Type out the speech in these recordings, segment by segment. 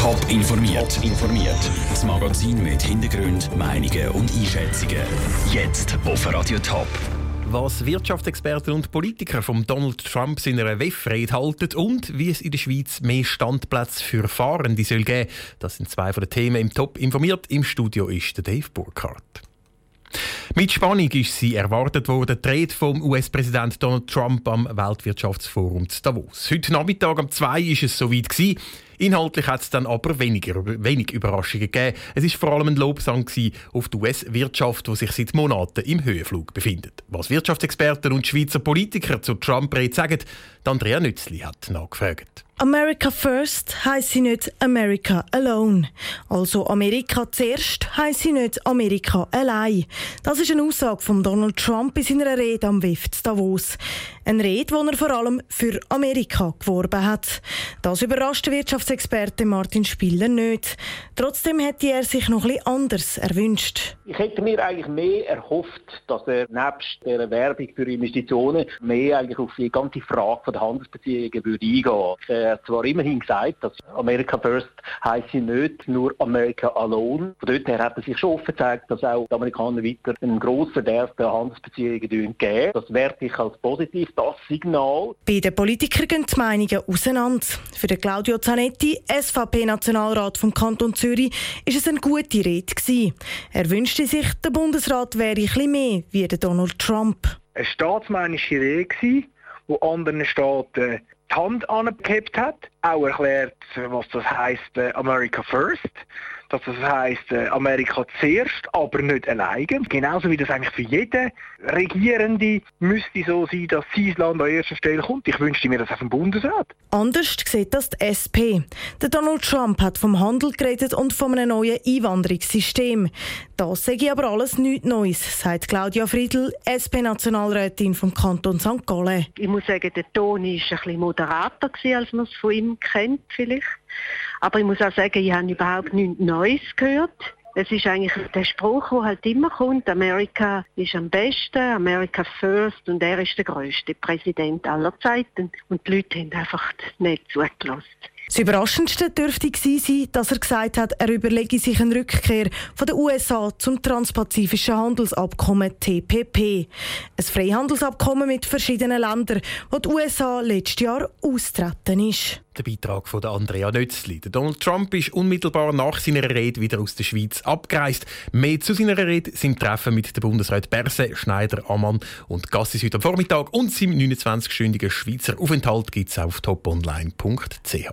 Top informiert. informiert. Das Magazin mit Hintergrund, Meinungen und Einschätzungen. Jetzt auf Radio Top. Was Wirtschaftsexperten und Politiker von Donald Trump seiner WEF-Rede halten und wie es in der Schweiz mehr Standplätze für Fahrende soll geben, das sind zwei von den Themen im Top informiert. Im Studio ist der Dave Burkhardt. Mit Spannung ist sie erwartet worden, die Rede vom US-Präsident Donald Trump am Weltwirtschaftsforum zu Davos. Heute Nachmittag um zwei ist es soweit gewesen. Inhaltlich hat es dann aber weniger, wenig Überraschungen gegeben. Es ist vor allem ein Lobsang auf die US-Wirtschaft, die sich seit Monaten im Höhenflug befindet. Was Wirtschaftsexperten und Schweizer Politiker zu Trump-Rede sagen, Andrea Nützli hat nachgefragt. America First heisst sie nicht America Alone. Also Amerika zuerst heisst sie nicht Amerika allein. Das ist eine Aussage von Donald Trump in seiner Rede am WIF Davos. Eine Rede, die er vor allem für Amerika geworben hat. Das überrascht den Wirtschaftsexperten Martin Spiller nicht. Trotzdem hätte er sich noch etwas anderes erwünscht. Ich hätte mir eigentlich mehr erhofft, dass er nebst der Werbung für Investitionen mehr eigentlich auf die ganze Frage der Handelsbeziehungen würde eingehen. Er hat zwar immerhin gesagt, dass America First heisst nicht nur America Alone. Von dort her hat er sich schon offen gezeigt, dass auch die Amerikaner weiter einen grossen Verderb der Handelsbeziehungen geben. Das werte ich als positiv, das Signal. Bei den Politikern gehen die Meinungen auseinander. Für den Claudio Zanetti, SVP-Nationalrat vom Kanton Zürich, ist es eine gute Rede gewesen. Er wünschte sich, der Bundesrat wäre ein mehr wie der Donald Trump. Eine staatsmännische Rede, wo anderen Staaten die Hand angehebt hat, auch erklärt, was das heißt äh, America First dass das heisst, äh, Amerika zuerst, aber nicht alleine. Genauso wie das eigentlich für jeden Regierende müsste so sein, dass sein Land an erster Stelle kommt. Ich wünschte mir das auf dem Bundesrat. Anders sieht das die SP. Der Donald Trump hat vom Handel geredet und von einem neuen Einwanderungssystem. Das sage aber alles nichts Neues, sagt Claudia Friedl, SP-Nationalrätin vom Kanton St. Gallen. Ich muss sagen, der Ton war ein bisschen moderater, als man es von ihm kennt vielleicht. Aber ich muss auch sagen, ich habe überhaupt nichts Neues gehört. Es ist eigentlich der Spruch, der halt immer kommt, Amerika ist am besten, America first und er ist der größte Präsident aller Zeiten. Und die Leute haben einfach nicht zugelassen. Das Überraschendste dürfte sein, dass er gesagt hat, er überlege sich eine Rückkehr von den USA zum Transpazifischen Handelsabkommen TPP. Ein Freihandelsabkommen mit verschiedenen Ländern, wo die USA letztes Jahr austreten ist. Der Beitrag von Andrea Nötzli. Donald Trump ist unmittelbar nach seiner Rede wieder aus der Schweiz abgereist. Mehr zu seiner Rede sind Treffen mit den Bundesrat Berse, Schneider, Ammann und Gassis heute am Vormittag und seinem 29-stündigen Schweizer Aufenthalt gibt es auf toponline.ch.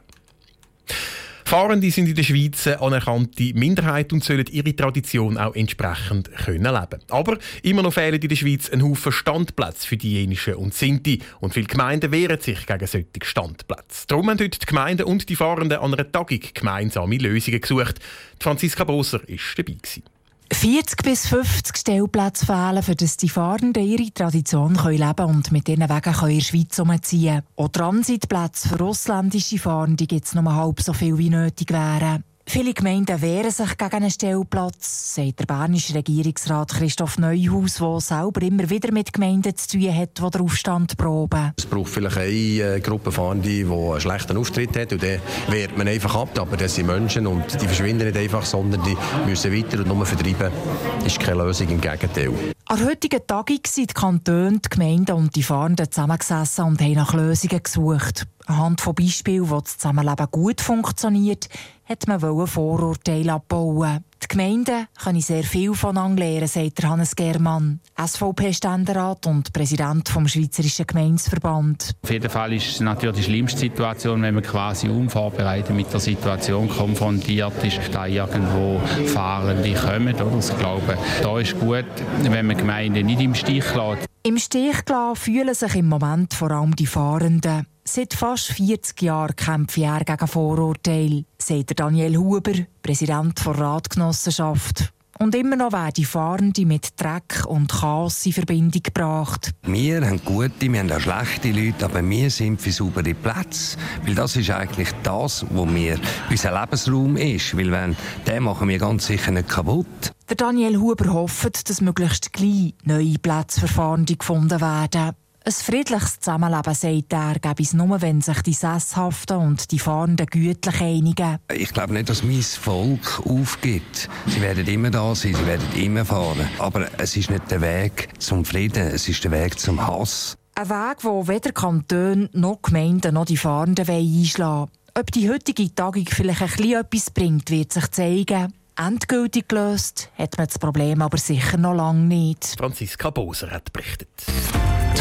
Fahrende sind in der Schweiz eine anerkannte Minderheit und sollen ihre Tradition auch entsprechend können leben. Aber immer noch fehlen in der Schweiz ein Haufen Standplätze für die Jenischen und Sinti. Und viele Gemeinden wehren sich gegen solche Standplätze. Darum haben heute die Gemeinden und die Fahrenden an einer Tagung gemeinsame Lösungen gesucht. Franziska Boser war dabei. Gewesen. 40 bis 50 Stellplätze fehlen, für das die Fahrenden ihre Tradition können leben und mit ihren Wegen können in der Schweiz umziehen Auch Transitplätze für ausländische Fahrende gibt es nur halb so viel wie nötig wären. Viele Gemeinden wehren sich gegen einen Stellplatz, sagt der bernische Regierungsrat Christoph Neuhaus, der selber immer wieder mit Gemeinden zu tun hat, die den Aufstand proben. Es braucht vielleicht eine äh, Gruppe Fahrende, die einen schlechten Auftritt hat und dann wehrt man einfach ab. Aber das sind Menschen und die verschwinden nicht einfach, sondern die müssen weiter und nur vertreiben. Das ist keine Lösung, im Gegenteil. An heutigen Tagung sind die Kantone, die Gemeinden und die Fahrenden zusammengesessen und haben nach Lösungen gesucht. Anhand von Beispielen, wo das Zusammenleben gut funktioniert, hat man Vorurteile abbauen. Die Gemeinden können sehr viel voneinander lernen, sagt Hannes Germann, SVP-Ständerat und Präsident vom Schweizerischen Gemeindeverband. Auf jeden Fall ist es natürlich die schlimmste Situation, wenn man quasi unvorbereitet mit der Situation konfrontiert ist, da irgendwo Fahrende kommen. Oder? Ich glaube, da ist gut, wenn man Gemeinden nicht im Stich lässt. Im Stich gelassen fühlen sich im Moment vor allem die Fahrenden. Seit fast 40 Jahren kämpfe er gegen Vorurteile, sagt Daniel Huber, Präsident der Ratgenossenschaft. Und immer noch werden Fahrende mit Dreck und Chaos in Verbindung gebracht. Wir haben gute, wir haben auch schlechte Leute, aber wir sind für saubere Plätze. Weil das ist eigentlich das, was wir, unser Lebensraum ist. Weil wenn, den machen wir ganz sicher nicht kaputt. Der Daniel Huber hofft, dass möglichst gleich neue Plätze für Fahrende gefunden werden. Ein friedliches Zusammenleben, sagt er, gäbe es nur, wenn sich die Sesshaften und die Fahrenden gütlich einigen. Ich glaube nicht, dass mein Volk aufgibt. Sie werden immer da sein, sie werden immer fahren. Aber es ist nicht der Weg zum Frieden, es ist der Weg zum Hass. Ein Weg, wo weder Kantone noch Gemeinden noch die Fahrenden einschlagen wollen. Ob die heutige Tagung vielleicht ein bisschen etwas bringt, wird sich zeigen. Endgültig gelöst hat man das Problem aber sicher noch lange nicht. Franziska Boser hat berichtet.